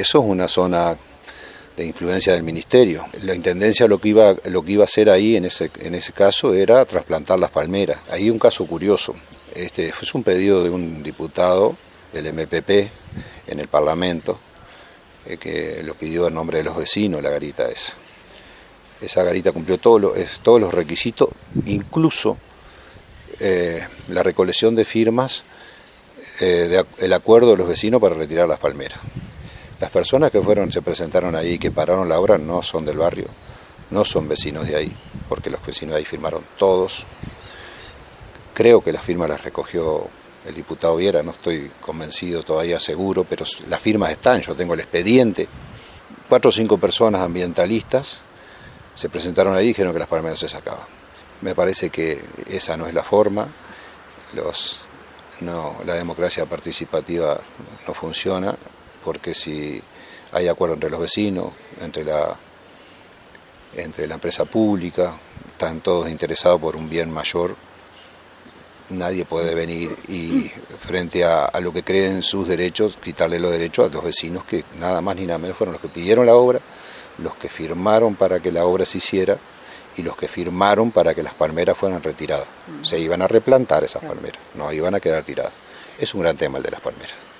Eso es una zona de influencia del ministerio. La intendencia lo que iba, lo que iba a hacer ahí en ese, en ese caso era trasplantar las palmeras. Ahí un caso curioso. Este, fue un pedido de un diputado del MPP en el Parlamento eh, que lo pidió en nombre de los vecinos la garita esa. Esa garita cumplió todos los requisitos, incluso eh, la recolección de firmas, eh, el acuerdo de los vecinos para retirar las palmeras. Las personas que fueron, se presentaron ahí, que pararon la obra, no son del barrio, no son vecinos de ahí, porque los vecinos de ahí firmaron todos. Creo que las firmas las recogió el diputado Viera, no estoy convencido todavía seguro, pero las firmas están, yo tengo el expediente. Cuatro o cinco personas ambientalistas se presentaron ahí y dijeron que las palmeras se sacaban. Me parece que esa no es la forma, los, no, la democracia participativa no funciona, porque si hay acuerdo entre los vecinos, entre la, entre la empresa pública, están todos interesados por un bien mayor, nadie puede venir y frente a, lo que creen sus derechos, quitarle los derechos a los vecinos que nada más ni nada menos fueron los que pidieron la obra, los que firmaron para que la obra se hiciera y los que firmaron para que las palmeras fueran retiradas. Se iban a replantar esas palmeras, no iban a quedar tiradas. Es un gran tema el de las palmeras.